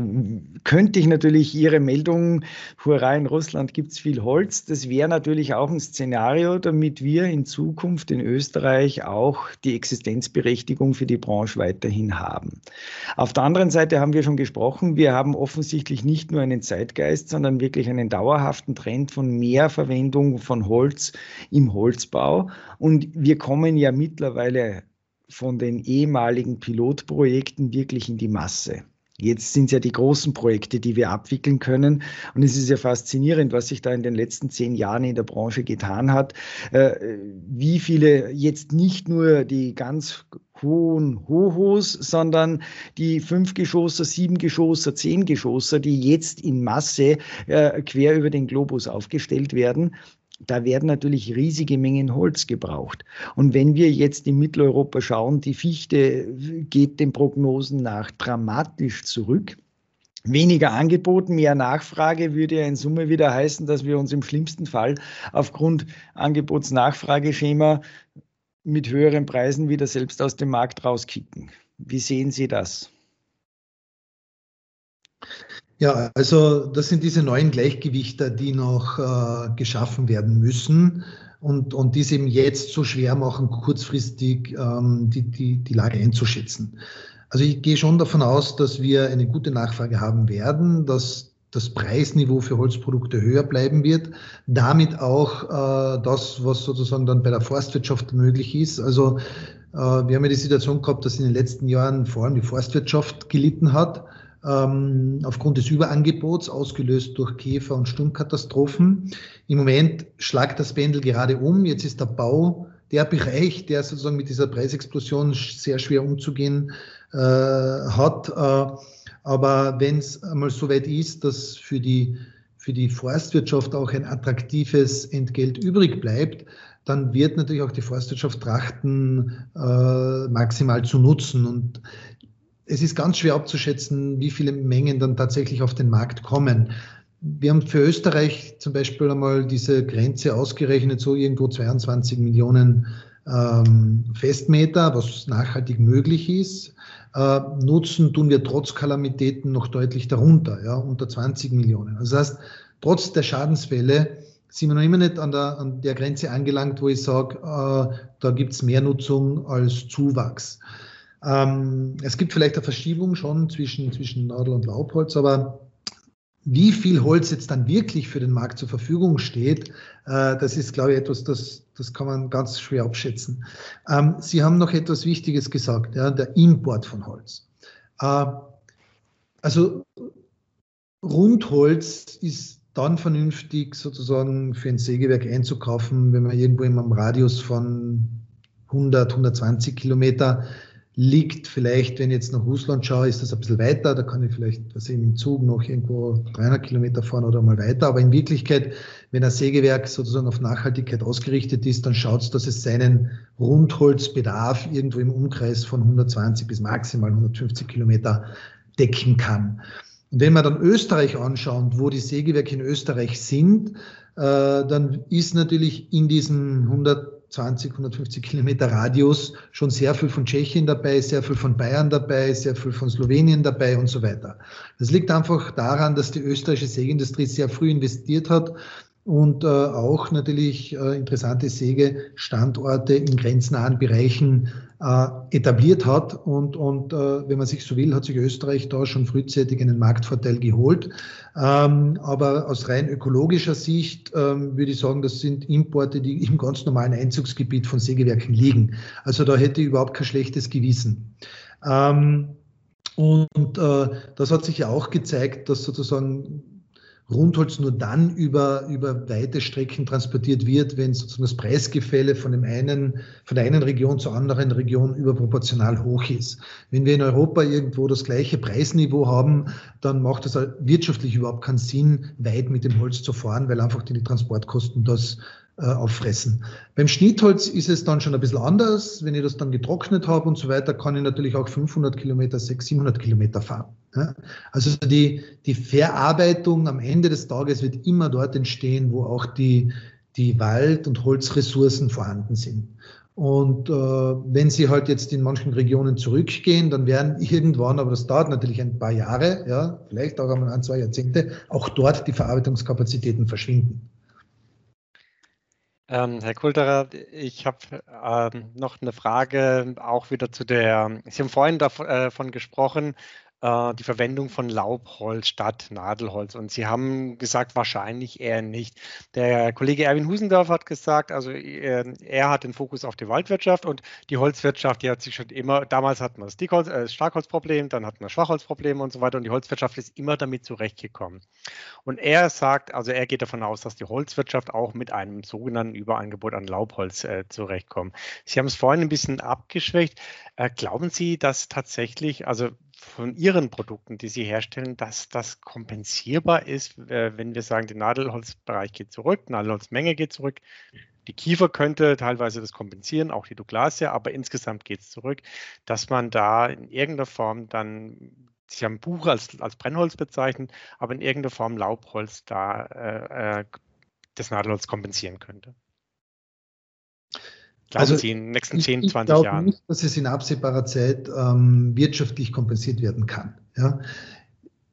könnte ich natürlich Ihre Meldung, hurra, in Russland gibt es viel Holz. Das wäre natürlich auch ein Szenario, damit wir in Zukunft in Österreich auch die Existenzberechtigung für die Branche weiterhin haben. Auf der anderen Seite haben wir schon gesprochen, wir haben offensichtlich nicht nur einen Zeitgeist, sondern wirklich einen dauerhaften Trend von Mehrverwendung von Holz im Holzbau. Und wir kommen ja mittlerweile von den ehemaligen Pilotprojekten wirklich in die Masse. Jetzt sind es ja die großen Projekte, die wir abwickeln können. Und es ist ja faszinierend, was sich da in den letzten zehn Jahren in der Branche getan hat. Äh, wie viele jetzt nicht nur die ganz hohen Hohos, sondern die Fünfgeschosser, Siebengeschosser, Zehngeschosser, die jetzt in Masse äh, quer über den Globus aufgestellt werden da werden natürlich riesige Mengen Holz gebraucht. Und wenn wir jetzt in Mitteleuropa schauen, die Fichte geht den Prognosen nach dramatisch zurück. Weniger Angebot, mehr Nachfrage würde ja in Summe wieder heißen, dass wir uns im schlimmsten Fall aufgrund Angebots-Nachfrageschema mit höheren Preisen wieder selbst aus dem Markt rauskicken. Wie sehen Sie das? Ja, also das sind diese neuen Gleichgewichter, die noch äh, geschaffen werden müssen und, und die es eben jetzt so schwer machen, kurzfristig ähm, die, die, die Lage einzuschätzen. Also ich gehe schon davon aus, dass wir eine gute Nachfrage haben werden, dass das Preisniveau für Holzprodukte höher bleiben wird. Damit auch äh, das, was sozusagen dann bei der Forstwirtschaft möglich ist. Also äh, wir haben ja die Situation gehabt, dass in den letzten Jahren vor allem die Forstwirtschaft gelitten hat ähm, aufgrund des Überangebots, ausgelöst durch Käfer- und Sturmkatastrophen. Im Moment schlagt das Pendel gerade um. Jetzt ist der Bau der Bereich, der sozusagen mit dieser Preisexplosion sehr schwer umzugehen äh, hat. Äh, aber wenn es einmal so weit ist, dass für die, für die Forstwirtschaft auch ein attraktives Entgelt übrig bleibt, dann wird natürlich auch die Forstwirtschaft trachten, äh, maximal zu nutzen. Und es ist ganz schwer abzuschätzen, wie viele Mengen dann tatsächlich auf den Markt kommen. Wir haben für Österreich zum Beispiel einmal diese Grenze ausgerechnet, so irgendwo 22 Millionen ähm, Festmeter, was nachhaltig möglich ist. Äh, nutzen tun wir trotz Kalamitäten noch deutlich darunter, ja, unter 20 Millionen. Also das heißt, trotz der Schadensfälle sind wir noch immer nicht an der, an der Grenze angelangt, wo ich sage, äh, da gibt es mehr Nutzung als Zuwachs. Ähm, es gibt vielleicht eine Verschiebung schon zwischen, zwischen Nadel und Laubholz, aber wie viel Holz jetzt dann wirklich für den Markt zur Verfügung steht, äh, das ist, glaube ich, etwas, das, das kann man ganz schwer abschätzen. Ähm, Sie haben noch etwas Wichtiges gesagt, ja, der Import von Holz. Äh, also Rundholz ist dann vernünftig sozusagen für ein Sägewerk einzukaufen, wenn man irgendwo in einem Radius von 100, 120 Kilometer liegt vielleicht, wenn ich jetzt nach Russland schaue, ist das ein bisschen weiter. Da kann ich vielleicht, was eben im Zug noch irgendwo 300 Kilometer fahren oder mal weiter. Aber in Wirklichkeit wenn ein Sägewerk sozusagen auf Nachhaltigkeit ausgerichtet ist, dann schaut es, dass es seinen Rundholzbedarf irgendwo im Umkreis von 120 bis maximal 150 Kilometer decken kann. Und wenn wir dann Österreich anschauen, wo die Sägewerke in Österreich sind, äh, dann ist natürlich in diesen 120, 150 Kilometer Radius schon sehr viel von Tschechien dabei, sehr viel von Bayern dabei, sehr viel von Slowenien dabei und so weiter. Das liegt einfach daran, dass die österreichische Sägeindustrie sehr früh investiert hat und äh, auch natürlich äh, interessante Sägestandorte in grenznahen Bereichen äh, etabliert hat. Und, und äh, wenn man sich so will, hat sich Österreich da schon frühzeitig einen Marktvorteil geholt. Ähm, aber aus rein ökologischer Sicht ähm, würde ich sagen, das sind Importe, die im ganz normalen Einzugsgebiet von Sägewerken liegen. Also da hätte ich überhaupt kein schlechtes Gewissen. Ähm, und äh, das hat sich ja auch gezeigt, dass sozusagen Rundholz nur dann über, über weite Strecken transportiert wird, wenn sozusagen das Preisgefälle von, dem einen, von der einen Region zur anderen Region überproportional hoch ist. Wenn wir in Europa irgendwo das gleiche Preisniveau haben, dann macht es wirtschaftlich überhaupt keinen Sinn, weit mit dem Holz zu fahren, weil einfach die Transportkosten das äh, auffressen. Beim Schnittholz ist es dann schon ein bisschen anders. Wenn ich das dann getrocknet habe und so weiter, kann ich natürlich auch 500 Kilometer, 600, 700 Kilometer fahren. Also die, die Verarbeitung am Ende des Tages wird immer dort entstehen, wo auch die, die Wald- und Holzressourcen vorhanden sind. Und äh, wenn Sie halt jetzt in manchen Regionen zurückgehen, dann werden irgendwann, aber das dauert natürlich ein paar Jahre, ja, vielleicht auch einmal ein, zwei Jahrzehnte, auch dort die Verarbeitungskapazitäten verschwinden. Ähm, Herr Kulterer, ich habe ähm, noch eine Frage auch wieder zu der, Sie haben vorhin davon äh, gesprochen, äh, die Verwendung von Laubholz statt Nadelholz. Und Sie haben gesagt, wahrscheinlich eher nicht. Der Kollege Erwin Husendorf hat gesagt, also er, äh, er hat den Fokus auf die Waldwirtschaft und die Holzwirtschaft, die hat sich schon immer, damals hatten wir das äh, Starkholzproblem, dann hatten wir Schwachholzproblem und so weiter und die Holzwirtschaft ist immer damit zurechtgekommen. Und er sagt, also er geht davon aus, dass die Holzwirtschaft auch mit einem sogenannten Überangebot an Laubholz äh, zurechtkommt. Sie haben es vorhin ein bisschen abgeschwächt. Äh, glauben Sie, dass tatsächlich, also von Ihren Produkten, die Sie herstellen, dass das kompensierbar ist, äh, wenn wir sagen, der Nadelholzbereich geht zurück, Nadelholzmenge geht zurück. Die Kiefer könnte teilweise das kompensieren, auch die Douglasia, aber insgesamt geht es zurück, dass man da in irgendeiner Form dann, Sie haben Buch als, als Brennholz bezeichnet, aber in irgendeiner Form Laubholz da äh, äh das Nadelholz kompensieren könnte. Also, den nächsten 10, ich, 20 ich Jahren? Nicht, dass es in absehbarer Zeit ähm, wirtschaftlich kompensiert werden kann. Ja.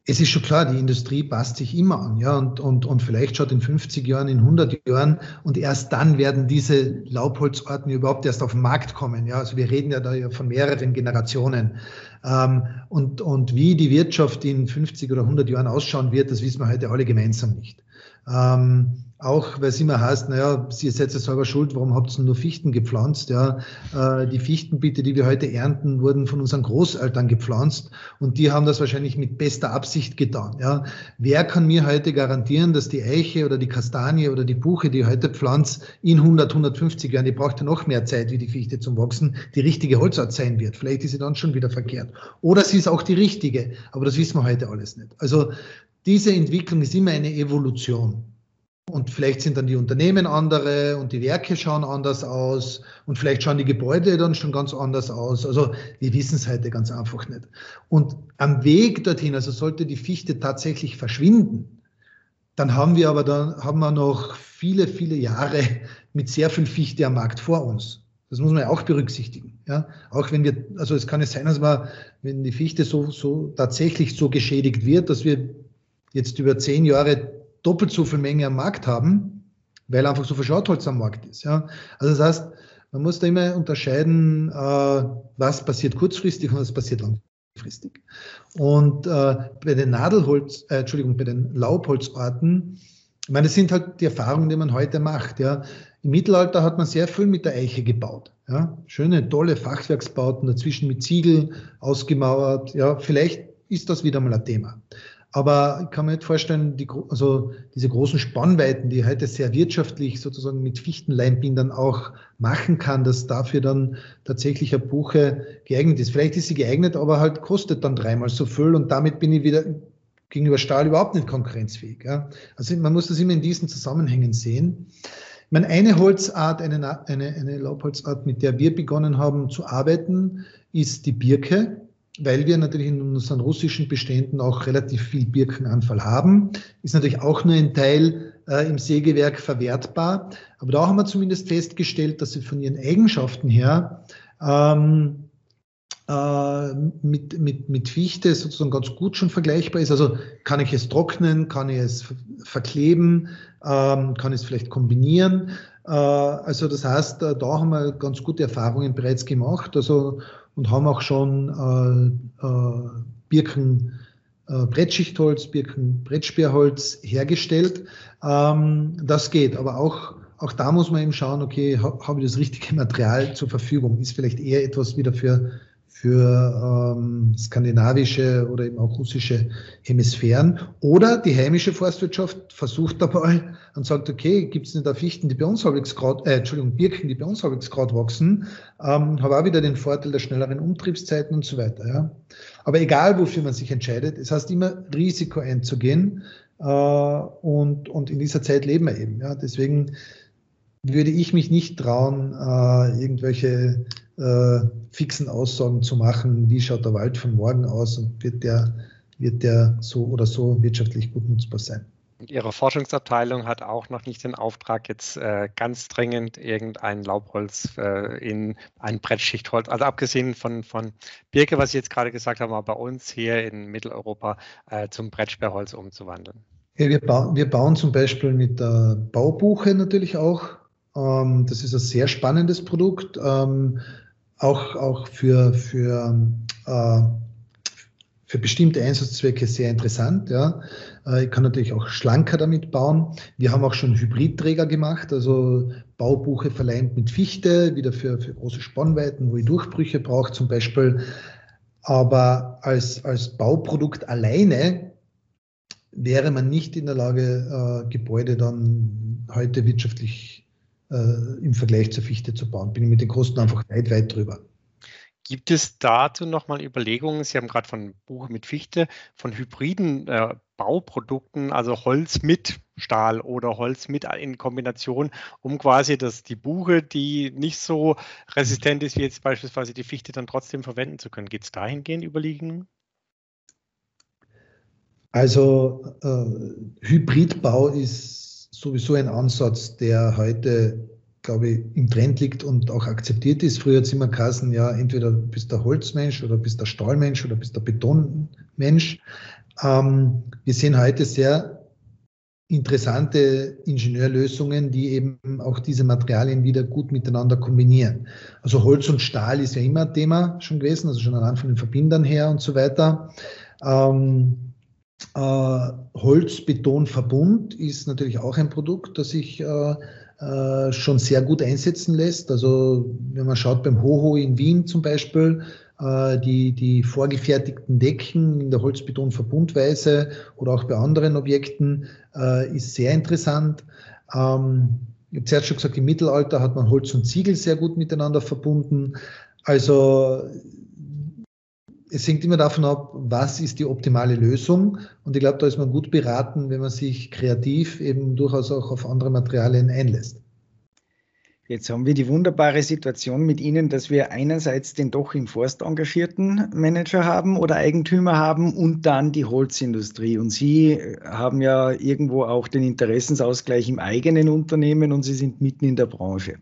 Es ist schon klar, die Industrie passt sich immer an, ja, und, und, und vielleicht schaut in 50 Jahren, in 100 Jahren und erst dann werden diese Laubholzarten überhaupt erst auf den Markt kommen, ja. Also wir reden ja da ja von mehreren Generationen. Ähm, und, und wie die Wirtschaft in 50 oder 100 Jahren ausschauen wird, das wissen wir heute alle gemeinsam nicht. Ähm, auch weil es immer heißt, naja, Sie seid ja selber schuld, warum habt ihr nur Fichten gepflanzt? Ja, äh, die Fichtenbiete, die wir heute ernten, wurden von unseren Großeltern gepflanzt und die haben das wahrscheinlich mit bester Absicht getan. Ja, wer kann mir heute garantieren, dass die Eiche oder die Kastanie oder die Buche, die ich heute pflanze, in 100, 150 Jahren, die braucht ja noch mehr Zeit wie die Fichte zum Wachsen, die richtige Holzart sein wird? Vielleicht ist sie dann schon wieder verkehrt. Oder sie ist auch die richtige, aber das wissen wir heute alles nicht. Also diese Entwicklung ist immer eine Evolution. Und vielleicht sind dann die Unternehmen andere und die Werke schauen anders aus und vielleicht schauen die Gebäude dann schon ganz anders aus. Also wir wissen es heute ganz einfach nicht. Und am Weg dorthin, also sollte die Fichte tatsächlich verschwinden, dann haben wir aber dann haben wir noch viele, viele Jahre mit sehr viel Fichte am Markt vor uns. Das muss man ja auch berücksichtigen. Ja, auch wenn wir, also es kann es sein, dass man, wenn die Fichte so, so tatsächlich so geschädigt wird, dass wir jetzt über zehn Jahre doppelt so viel Menge am Markt haben, weil einfach so viel Schrautholz am Markt ist. Ja. Also das heißt, man muss da immer unterscheiden, äh, was passiert kurzfristig und was passiert langfristig. Und äh, bei den Nadelholz, äh, Entschuldigung, bei den Laubholzarten, ich meine, das sind halt die Erfahrungen, die man heute macht. Ja. Im Mittelalter hat man sehr viel mit der Eiche gebaut. Ja. Schöne, tolle Fachwerksbauten, dazwischen mit Ziegel ausgemauert. Ja, vielleicht ist das wieder mal ein Thema. Aber ich kann mir nicht vorstellen, die, also diese großen Spannweiten, die heute sehr wirtschaftlich sozusagen mit Fichtenleimbindern auch machen kann, dass dafür dann tatsächlich eine Buche geeignet ist. Vielleicht ist sie geeignet, aber halt kostet dann dreimal so viel und damit bin ich wieder gegenüber Stahl überhaupt nicht konkurrenzfähig. Ja. Also man muss das immer in diesen Zusammenhängen sehen. Ich meine, eine Holzart, eine, eine, eine Laubholzart, mit der wir begonnen haben zu arbeiten, ist die Birke, weil wir natürlich in unseren russischen Beständen auch relativ viel Birkenanfall haben. Ist natürlich auch nur ein Teil äh, im Sägewerk verwertbar. Aber da haben wir zumindest festgestellt, dass sie von ihren Eigenschaften her ähm, äh, mit, mit, mit Fichte sozusagen ganz gut schon vergleichbar ist. Also kann ich es trocknen, kann ich es verkleben, ähm, kann ich es vielleicht kombinieren. Äh, also das heißt, äh, da haben wir ganz gute Erfahrungen bereits gemacht also, und haben auch schon äh, äh, Birken, äh, Brettschichtholz, Birken, Brettsperrholz hergestellt. Ähm, das geht, aber auch auch da muss man eben schauen, okay, habe ich das richtige Material zur Verfügung? Ist vielleicht eher etwas wieder für für ähm, skandinavische oder eben auch russische Hemisphären. Oder die heimische Forstwirtschaft versucht dabei und sagt, okay, gibt es nicht da Fichten, die bei uns halbwegs grad, äh, Entschuldigung, Birken, die bei uns halbwegs grad wachsen, ähm, habe auch wieder den Vorteil der schnelleren Umtriebszeiten und so weiter. Ja. Aber egal, wofür man sich entscheidet, es heißt immer Risiko einzugehen äh, und, und in dieser Zeit leben wir eben. Ja. Deswegen würde ich mich nicht trauen, äh, irgendwelche äh, fixen Aussagen zu machen, wie schaut der Wald von morgen aus und wird der, wird der so oder so wirtschaftlich gut nutzbar sein. Ihre Forschungsabteilung hat auch noch nicht den Auftrag, jetzt äh, ganz dringend irgendein Laubholz äh, in ein Brettschichtholz, also abgesehen von, von Birke, was Sie jetzt gerade gesagt haben, aber bei uns hier in Mitteleuropa äh, zum Brettsperrholz umzuwandeln. Ja, wir, ba wir bauen zum Beispiel mit der Baubuche natürlich auch. Ähm, das ist ein sehr spannendes Produkt. Ähm, auch, auch für, für, äh, für bestimmte Einsatzzwecke sehr interessant. Ja. Äh, ich kann natürlich auch schlanker damit bauen. Wir haben auch schon Hybridträger gemacht, also Baubuche verleimt mit Fichte, wieder für, für große Spannweiten, wo ich Durchbrüche brauche zum Beispiel. Aber als, als Bauprodukt alleine wäre man nicht in der Lage, äh, Gebäude dann heute wirtschaftlich im Vergleich zur Fichte zu bauen. Bin ich mit den Kosten einfach weit, weit drüber. Gibt es dazu nochmal Überlegungen? Sie haben gerade von Buche mit Fichte, von hybriden äh, Bauprodukten, also Holz mit Stahl oder Holz mit in Kombination, um quasi das, die Buche, die nicht so resistent ist wie jetzt beispielsweise die Fichte, dann trotzdem verwenden zu können. Geht es dahingehend Überlegungen? Also äh, Hybridbau ist sowieso ein Ansatz, der heute, glaube ich, im Trend liegt und auch akzeptiert ist. Früher hat es immer geheißen, ja, entweder bist der Holzmensch oder bist der Stahlmensch oder bist der Betonmensch. Ähm, wir sehen heute sehr interessante Ingenieurlösungen, die eben auch diese Materialien wieder gut miteinander kombinieren. Also Holz und Stahl ist ja immer ein Thema schon gewesen, also schon anhand von den Verbindern her und so weiter. Ähm, äh, Holz-Beton-Verbund ist natürlich auch ein Produkt, das sich äh, äh, schon sehr gut einsetzen lässt. Also wenn man schaut beim Hoho in Wien zum Beispiel, äh, die, die vorgefertigten Decken in der Holz-Beton-Verbundweise oder auch bei anderen Objekten äh, ist sehr interessant. Ähm, ich habe zuerst schon gesagt, im Mittelalter hat man Holz und Ziegel sehr gut miteinander verbunden. Also es hängt immer davon ab, was ist die optimale Lösung. Und ich glaube, da ist man gut beraten, wenn man sich kreativ eben durchaus auch auf andere Materialien einlässt. Jetzt haben wir die wunderbare Situation mit Ihnen, dass wir einerseits den doch im Forst engagierten Manager haben oder Eigentümer haben und dann die Holzindustrie. Und Sie haben ja irgendwo auch den Interessensausgleich im eigenen Unternehmen und Sie sind mitten in der Branche.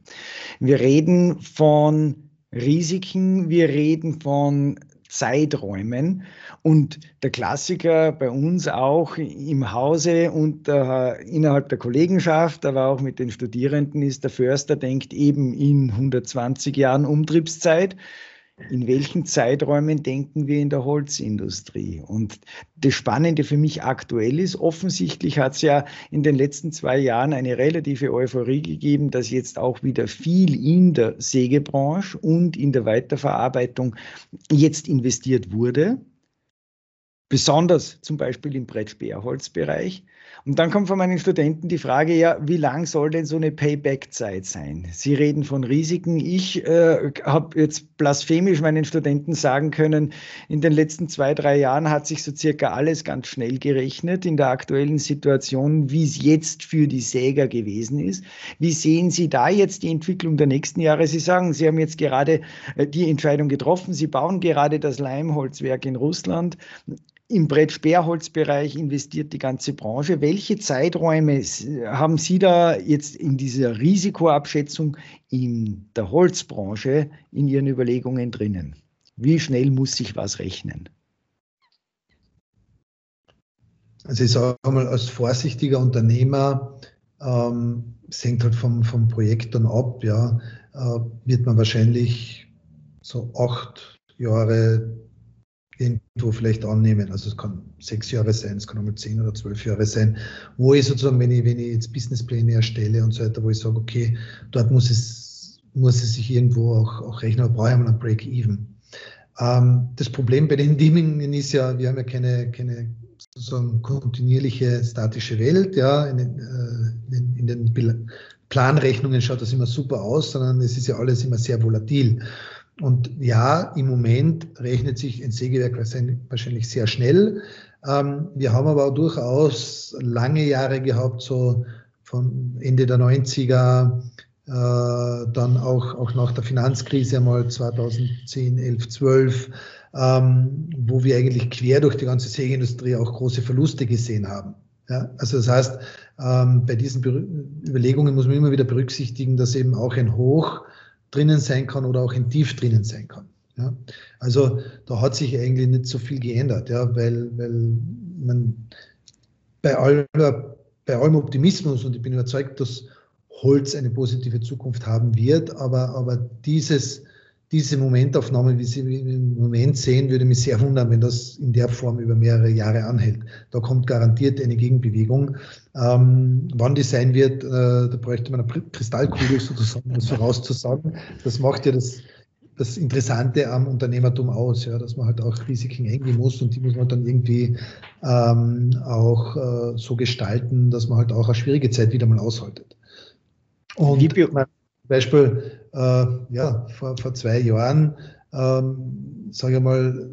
Wir reden von Risiken, wir reden von Zeiträumen. Und der Klassiker bei uns auch im Hause und äh, innerhalb der Kollegenschaft, aber auch mit den Studierenden ist der Förster denkt eben in 120 Jahren Umtriebszeit in welchen Zeiträumen denken wir in der Holzindustrie? Und das Spannende für mich aktuell ist, offensichtlich hat es ja in den letzten zwei Jahren eine relative Euphorie gegeben, dass jetzt auch wieder viel in der Sägebranche und in der Weiterverarbeitung jetzt investiert wurde. Besonders zum Beispiel im Brettsperrholzbereich. Und dann kommt von meinen Studenten die Frage, ja, wie lang soll denn so eine Payback-Zeit sein? Sie reden von Risiken. Ich äh, habe jetzt blasphemisch meinen Studenten sagen können, in den letzten zwei, drei Jahren hat sich so circa alles ganz schnell gerechnet in der aktuellen Situation, wie es jetzt für die Säger gewesen ist. Wie sehen Sie da jetzt die Entwicklung der nächsten Jahre? Sie sagen, Sie haben jetzt gerade äh, die Entscheidung getroffen. Sie bauen gerade das Leimholzwerk in Russland. Im Brett-Sperrholzbereich investiert die ganze Branche. Welche Zeiträume haben Sie da jetzt in dieser Risikoabschätzung in der Holzbranche in Ihren Überlegungen drinnen? Wie schnell muss sich was rechnen? Also ich sage mal, als vorsichtiger Unternehmer, ähm, es hängt halt vom, vom Projekt dann ab, ja, äh, wird man wahrscheinlich so acht Jahre irgendwo vielleicht annehmen. Also es kann sechs Jahre sein, es kann auch mal zehn oder zwölf Jahre sein, wo ich sozusagen, wenn ich, wenn ich jetzt Businesspläne erstelle und so weiter, wo ich sage, okay, dort muss es, muss es sich irgendwo auch, auch rechnen, aber brauche ich mal ein Break-Even. Ähm, das Problem bei den Dimmingen ist ja, wir haben ja keine, keine sozusagen kontinuierliche statische Welt, ja, in den, äh, in den Planrechnungen schaut das immer super aus, sondern es ist ja alles immer sehr volatil. Und ja, im Moment rechnet sich ein Sägewerk wahrscheinlich sehr schnell. Ähm, wir haben aber durchaus lange Jahre gehabt, so von Ende der 90er, äh, dann auch, auch nach der Finanzkrise einmal 2010, 11, 12, ähm, wo wir eigentlich quer durch die ganze Sägeindustrie auch große Verluste gesehen haben. Ja, also das heißt, ähm, bei diesen Überlegungen muss man immer wieder berücksichtigen, dass eben auch ein Hoch drinnen sein kann oder auch ein Tief drinnen sein kann. Ja? Also da hat sich eigentlich nicht so viel geändert, ja, weil, weil man bei, aller, bei allem Optimismus und ich bin überzeugt, dass Holz eine positive Zukunft haben wird, aber, aber dieses diese Momentaufnahme, wie Sie im Moment sehen, würde mich sehr wundern, wenn das in der Form über mehrere Jahre anhält. Da kommt garantiert eine Gegenbewegung. Ähm, wann die sein wird, äh, da bräuchte man eine Kristallkugel sozusagen, das vorauszusagen. Das macht ja das, das Interessante am Unternehmertum aus, ja, dass man halt auch Risiken eingehen muss und die muss man dann irgendwie ähm, auch äh, so gestalten, dass man halt auch eine schwierige Zeit wieder mal aushaltet. Und Beispiel, äh, ja, vor, vor zwei Jahren, ähm, sage ich mal,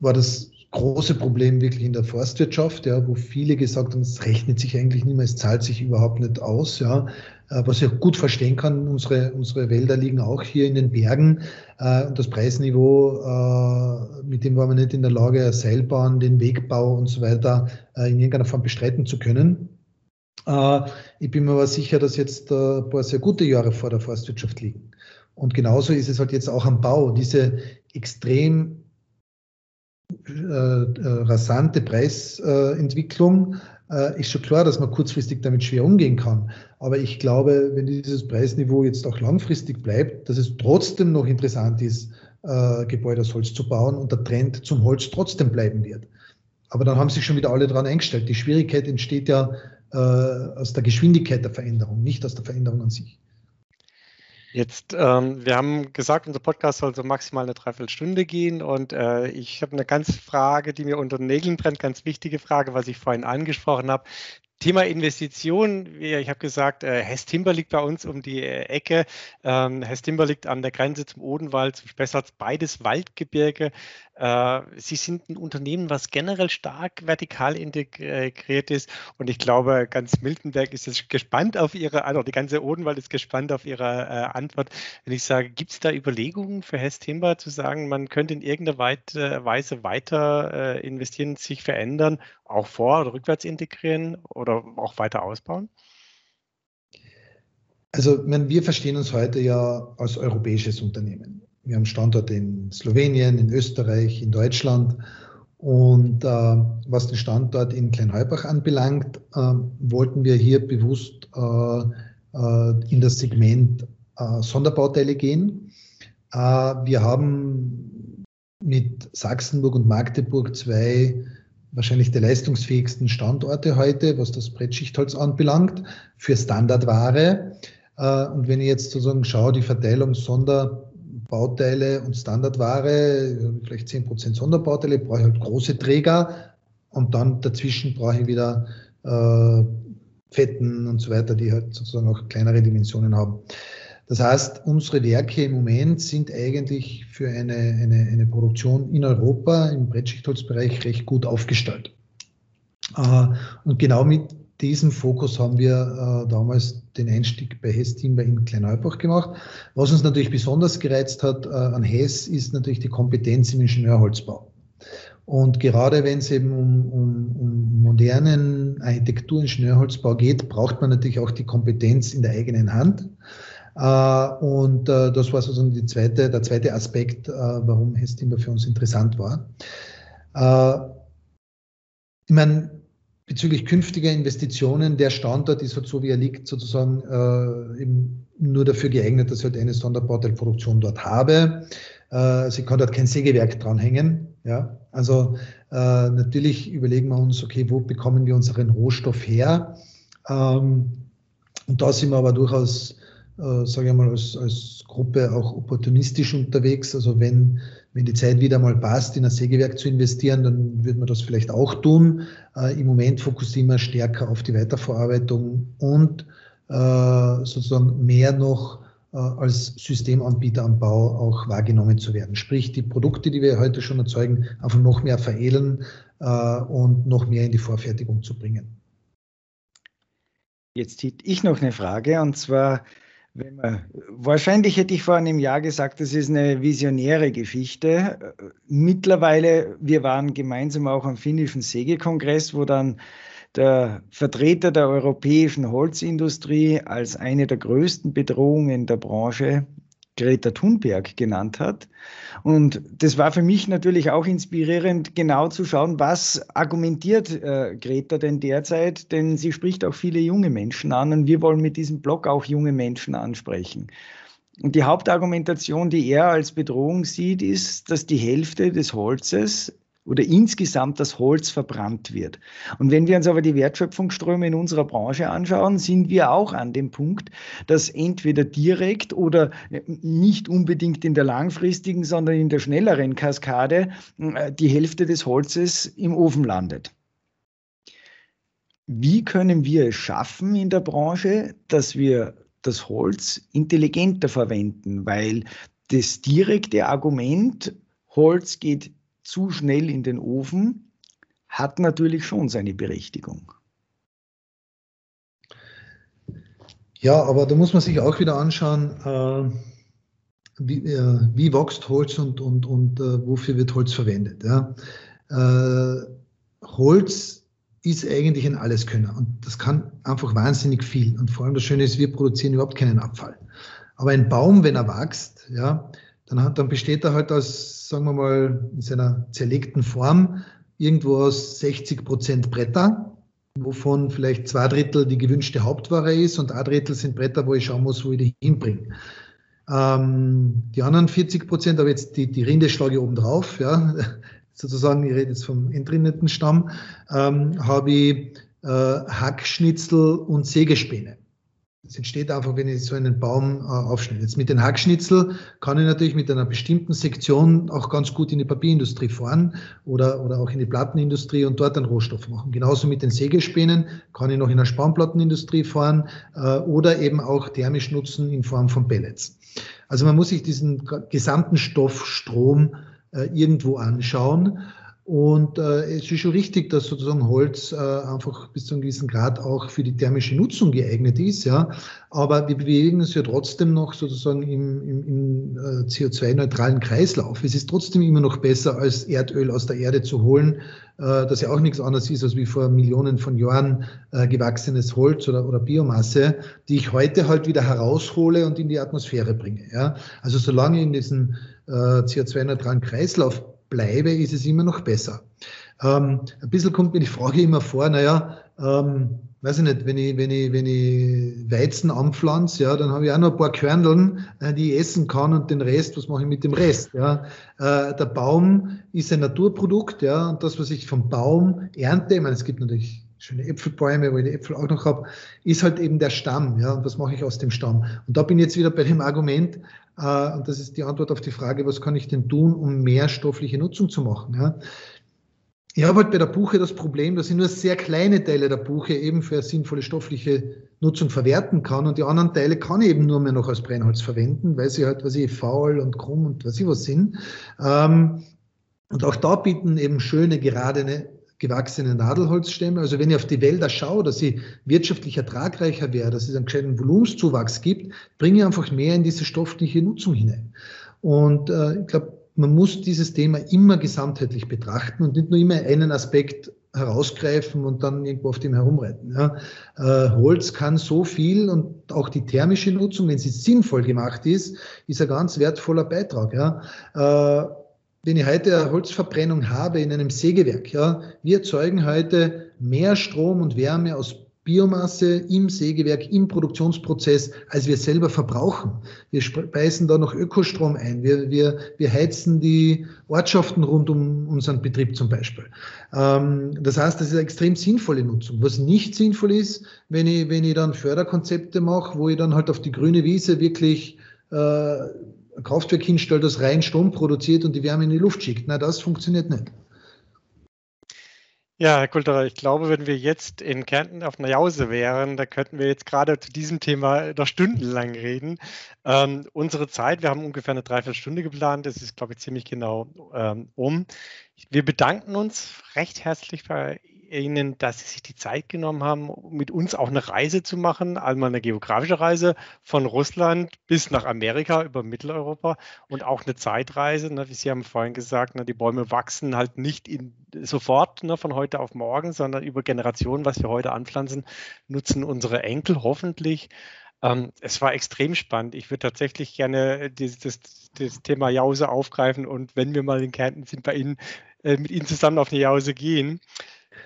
war das große Problem wirklich in der Forstwirtschaft, ja, wo viele gesagt haben, es rechnet sich eigentlich nicht mehr, es zahlt sich überhaupt nicht aus, ja. Äh, was ich gut verstehen kann, unsere, unsere Wälder liegen auch hier in den Bergen äh, und das Preisniveau, äh, mit dem war man nicht in der Lage, Seilbahn, den Wegbau und so weiter äh, in irgendeiner Form bestreiten zu können. Äh, ich bin mir aber sicher, dass jetzt äh, ein paar sehr gute Jahre vor der Forstwirtschaft liegen. Und genauso ist es halt jetzt auch am Bau. Diese extrem äh, rasante Preisentwicklung ist schon klar, dass man kurzfristig damit schwer umgehen kann. Aber ich glaube, wenn dieses Preisniveau jetzt auch langfristig bleibt, dass es trotzdem noch interessant ist, Gebäude aus Holz zu bauen und der Trend zum Holz trotzdem bleiben wird. Aber dann haben sich schon wieder alle dran eingestellt. Die Schwierigkeit entsteht ja äh, aus der Geschwindigkeit der Veränderung, nicht aus der Veränderung an sich. Jetzt, ähm, wir haben gesagt, unser Podcast soll so maximal eine Dreiviertelstunde gehen und äh, ich habe eine ganz Frage, die mir unter den Nägeln brennt, ganz wichtige Frage, was ich vorhin angesprochen habe. Thema Investition, ich habe gesagt, äh, Hess Timber liegt bei uns um die äh, Ecke. Ähm, Hess Timber liegt an der Grenze zum Odenwald, zum Spessarts, beides Waldgebirge. Äh, Sie sind ein Unternehmen, was generell stark vertikal integriert ist. Und ich glaube, ganz Miltenberg ist jetzt gespannt auf Ihre, also die ganze Odenwald ist gespannt auf Ihre Antwort. Wenn ich sage, gibt es da Überlegungen für Hess Timber zu sagen, man könnte in irgendeiner Weise weiter investieren, sich verändern, auch vor- oder rückwärts integrieren oder auch weiter ausbauen? Also wir verstehen uns heute ja als europäisches Unternehmen. Wir haben Standorte in Slowenien, in Österreich, in Deutschland. Und äh, was den Standort in Kleinheubach anbelangt, äh, wollten wir hier bewusst äh, äh in das Segment äh, Sonderbauteile gehen. Äh, wir haben mit Sachsenburg und Magdeburg zwei wahrscheinlich die leistungsfähigsten Standorte heute, was das Brettschichtholz anbelangt, für Standardware. Und wenn ich jetzt sozusagen schaue, die Verteilung Sonder Bauteile und Standardware, vielleicht 10% Sonderbauteile, brauche ich halt große Träger und dann dazwischen brauche ich wieder äh, Fetten und so weiter, die halt sozusagen auch kleinere Dimensionen haben. Das heißt, unsere Werke im Moment sind eigentlich für eine, eine, eine Produktion in Europa im Brettschichtholzbereich recht gut aufgestellt. Äh, und genau mit diesem Fokus haben wir äh, damals den Einstieg bei Hess Timber in Kleinheubach gemacht. Was uns natürlich besonders gereizt hat äh, an Hess, ist natürlich die Kompetenz im Ingenieurholzbau. Und gerade wenn es eben um, um, um modernen Architektur-Ingenieurholzbau geht, braucht man natürlich auch die Kompetenz in der eigenen Hand. Äh, und äh, das war sozusagen die zweite, der zweite Aspekt, äh, warum Hess Timber für uns interessant war. Ich meine, bezüglich künftiger Investitionen, der Standort ist halt so, wie er liegt, sozusagen eben nur dafür geeignet, dass ich halt eine Sonderbauteilproduktion dort habe. Sie kann dort kein Sägewerk dranhängen. Ja? Also äh, natürlich überlegen wir uns, okay, wo bekommen wir unseren Rohstoff her? Ähm, und da sind wir aber durchaus, äh, sage ich mal, als, als Gruppe auch opportunistisch unterwegs. Also wenn wenn die Zeit wieder mal passt, in ein Sägewerk zu investieren, dann würde man das vielleicht auch tun. Äh, Im Moment fokussieren wir stärker auf die Weiterverarbeitung und äh, sozusagen mehr noch äh, als Systemanbieter am Bau auch wahrgenommen zu werden. Sprich, die Produkte, die wir heute schon erzeugen, einfach noch mehr veredeln äh, und noch mehr in die Vorfertigung zu bringen. Jetzt hätte ich noch eine Frage und zwar, man, wahrscheinlich hätte ich vor einem Jahr gesagt, das ist eine visionäre Geschichte. Mittlerweile, wir waren gemeinsam auch am finnischen Sägekongress, wo dann der Vertreter der europäischen Holzindustrie als eine der größten Bedrohungen der Branche Greta Thunberg genannt hat. Und das war für mich natürlich auch inspirierend, genau zu schauen, was argumentiert äh, Greta denn derzeit, denn sie spricht auch viele junge Menschen an und wir wollen mit diesem Blog auch junge Menschen ansprechen. Und die Hauptargumentation, die er als Bedrohung sieht, ist, dass die Hälfte des Holzes oder insgesamt das Holz verbrannt wird. Und wenn wir uns aber die Wertschöpfungsströme in unserer Branche anschauen, sind wir auch an dem Punkt, dass entweder direkt oder nicht unbedingt in der langfristigen, sondern in der schnelleren Kaskade äh, die Hälfte des Holzes im Ofen landet. Wie können wir es schaffen in der Branche, dass wir das Holz intelligenter verwenden? Weil das direkte Argument, Holz geht zu schnell in den Ofen, hat natürlich schon seine Berechtigung. Ja, aber da muss man sich auch wieder anschauen, äh, wie, äh, wie, wächst Holz und, und, und äh, wofür wird Holz verwendet. Ja? Äh, Holz ist eigentlich ein Alleskönner und das kann einfach wahnsinnig viel. Und vor allem das Schöne ist, wir produzieren überhaupt keinen Abfall. Aber ein Baum, wenn er wächst, ja, dann, hat, dann besteht er halt aus, sagen wir mal, in seiner zerlegten Form irgendwo aus 60 Prozent Bretter, wovon vielleicht zwei Drittel die gewünschte Hauptware ist und ein Drittel sind Bretter, wo ich schauen muss, wo ich die hinbringe. Ähm, die anderen 40 Prozent, aber jetzt die, die Rinde schlage ich oben drauf, ja, sozusagen, ich rede jetzt vom entrinneten Stamm, ähm, habe ich äh, Hackschnitzel und Sägespäne. Es entsteht einfach, wenn ich so einen Baum äh, aufschneide. Jetzt mit den Hackschnitzel kann ich natürlich mit einer bestimmten Sektion auch ganz gut in die Papierindustrie fahren oder, oder auch in die Plattenindustrie und dort einen Rohstoff machen. Genauso mit den Sägespänen kann ich noch in der Spanplattenindustrie fahren äh, oder eben auch thermisch nutzen in Form von Pellets. Also man muss sich diesen gesamten Stoffstrom äh, irgendwo anschauen. Und äh, es ist schon richtig, dass sozusagen Holz äh, einfach bis zu einem gewissen Grad auch für die thermische Nutzung geeignet ist, ja. Aber wir bewegen uns ja trotzdem noch sozusagen im, im, im äh, CO2-neutralen Kreislauf. Es ist trotzdem immer noch besser, als Erdöl aus der Erde zu holen, äh, das ja auch nichts anderes ist als wie vor Millionen von Jahren äh, gewachsenes Holz oder, oder Biomasse, die ich heute halt wieder heraushole und in die Atmosphäre bringe. Ja. Also solange in diesem äh, CO2-neutralen Kreislauf bleibe, ist es immer noch besser. Ähm, ein bisschen kommt mir die Frage immer vor, naja, ähm, weiß ich nicht, wenn ich, wenn ich, wenn ich Weizen anpflanze, ja, dann habe ich auch noch ein paar Körneln, äh, die ich essen kann und den Rest, was mache ich mit dem Rest? Ja? Äh, der Baum ist ein Naturprodukt, ja, und das, was ich vom Baum ernte, ich meine, es gibt natürlich schöne Äpfelbäume, wo ich die Äpfel auch noch habe, ist halt eben der Stamm. Ja, und was mache ich aus dem Stamm? Und da bin ich jetzt wieder bei dem Argument, äh, und das ist die Antwort auf die Frage, was kann ich denn tun, um mehr stoffliche Nutzung zu machen? Ja? Ich habe halt bei der Buche das Problem, dass ich nur sehr kleine Teile der Buche eben für sinnvolle stoffliche Nutzung verwerten kann und die anderen Teile kann ich eben nur mehr noch als Brennholz verwenden, weil sie halt, was ich, faul und krumm und was ich was sind. Ähm, und auch da bieten eben schöne, geradene, gewachsene Nadelholzstämme. Also wenn ich auf die Wälder schaue, dass sie wirtschaftlich ertragreicher wäre, dass es einen gescheiten Volumenszuwachs gibt, bringe ich einfach mehr in diese stoffliche Nutzung hinein. Und äh, ich glaube, man muss dieses Thema immer gesamtheitlich betrachten und nicht nur immer einen Aspekt herausgreifen und dann irgendwo auf dem herumreiten. Ja. Äh, Holz kann so viel und auch die thermische Nutzung, wenn sie sinnvoll gemacht ist, ist ein ganz wertvoller Beitrag. Ja. Äh, wenn ich heute eine Holzverbrennung habe in einem Sägewerk, ja, wir erzeugen heute mehr Strom und Wärme aus Biomasse im Sägewerk, im Produktionsprozess, als wir selber verbrauchen. Wir speisen da noch Ökostrom ein. Wir, wir, wir heizen die Ortschaften rund um unseren Betrieb zum Beispiel. Ähm, das heißt, das ist eine extrem sinnvolle Nutzung. Was nicht sinnvoll ist, wenn ich, wenn ich dann Förderkonzepte mache, wo ich dann halt auf die grüne Wiese wirklich äh, Kraftwerk hinstelle, das rein Strom produziert und die Wärme in die Luft schickt. Na, das funktioniert nicht. Ja, Herr Kulterer, ich glaube, wenn wir jetzt in Kärnten auf einer Jause wären, da könnten wir jetzt gerade zu diesem Thema noch stundenlang reden. Ähm, unsere Zeit, wir haben ungefähr eine Dreiviertelstunde geplant, das ist, glaube ich, ziemlich genau ähm, um. Wir bedanken uns recht herzlich bei Ihnen, dass Sie sich die Zeit genommen haben, mit uns auch eine Reise zu machen, einmal eine geografische Reise von Russland bis nach Amerika über Mitteleuropa und auch eine Zeitreise. Ne, wie Sie haben vorhin gesagt, ne, die Bäume wachsen halt nicht in, sofort ne, von heute auf morgen, sondern über Generationen, was wir heute anpflanzen, nutzen unsere Enkel hoffentlich. Ähm, es war extrem spannend. Ich würde tatsächlich gerne dieses, das, das Thema Jause aufgreifen und wenn wir mal in Kärnten sind, bei Ihnen äh, mit Ihnen zusammen auf eine Jause gehen.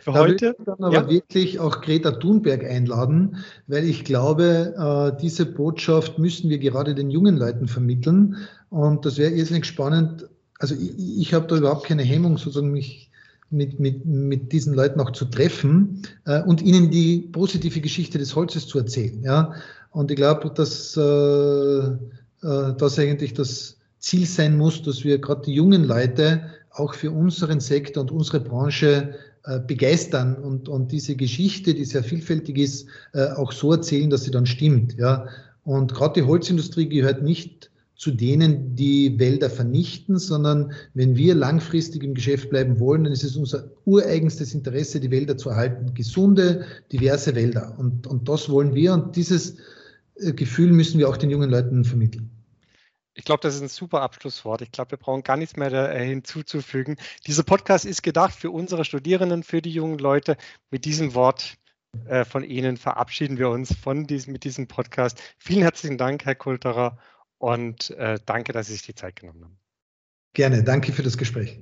Für da heute. Ich dann aber ja. wirklich auch Greta Thunberg einladen, weil ich glaube, äh, diese Botschaft müssen wir gerade den jungen Leuten vermitteln. Und das wäre irrsinnig spannend. Also ich, ich habe da überhaupt keine Hemmung, sozusagen mich mit, mit, mit diesen Leuten auch zu treffen äh, und ihnen die positive Geschichte des Holzes zu erzählen. Ja? Und ich glaube, dass äh, äh, das eigentlich das Ziel sein muss, dass wir gerade die jungen Leute auch für unseren Sektor und unsere Branche äh, begeistern und, und diese Geschichte, die sehr vielfältig ist, äh, auch so erzählen, dass sie dann stimmt. Ja. Und gerade die Holzindustrie gehört nicht zu denen, die Wälder vernichten, sondern wenn wir langfristig im Geschäft bleiben wollen, dann ist es unser ureigenstes Interesse, die Wälder zu erhalten. Gesunde, diverse Wälder. Und, und das wollen wir und dieses äh, Gefühl müssen wir auch den jungen Leuten vermitteln. Ich glaube, das ist ein super Abschlusswort. Ich glaube, wir brauchen gar nichts mehr äh, hinzuzufügen. Dieser Podcast ist gedacht für unsere Studierenden, für die jungen Leute. Mit diesem Wort äh, von Ihnen verabschieden wir uns von diesem, mit diesem Podcast. Vielen herzlichen Dank, Herr Kulterer, und äh, danke, dass Sie sich die Zeit genommen haben. Gerne, danke für das Gespräch.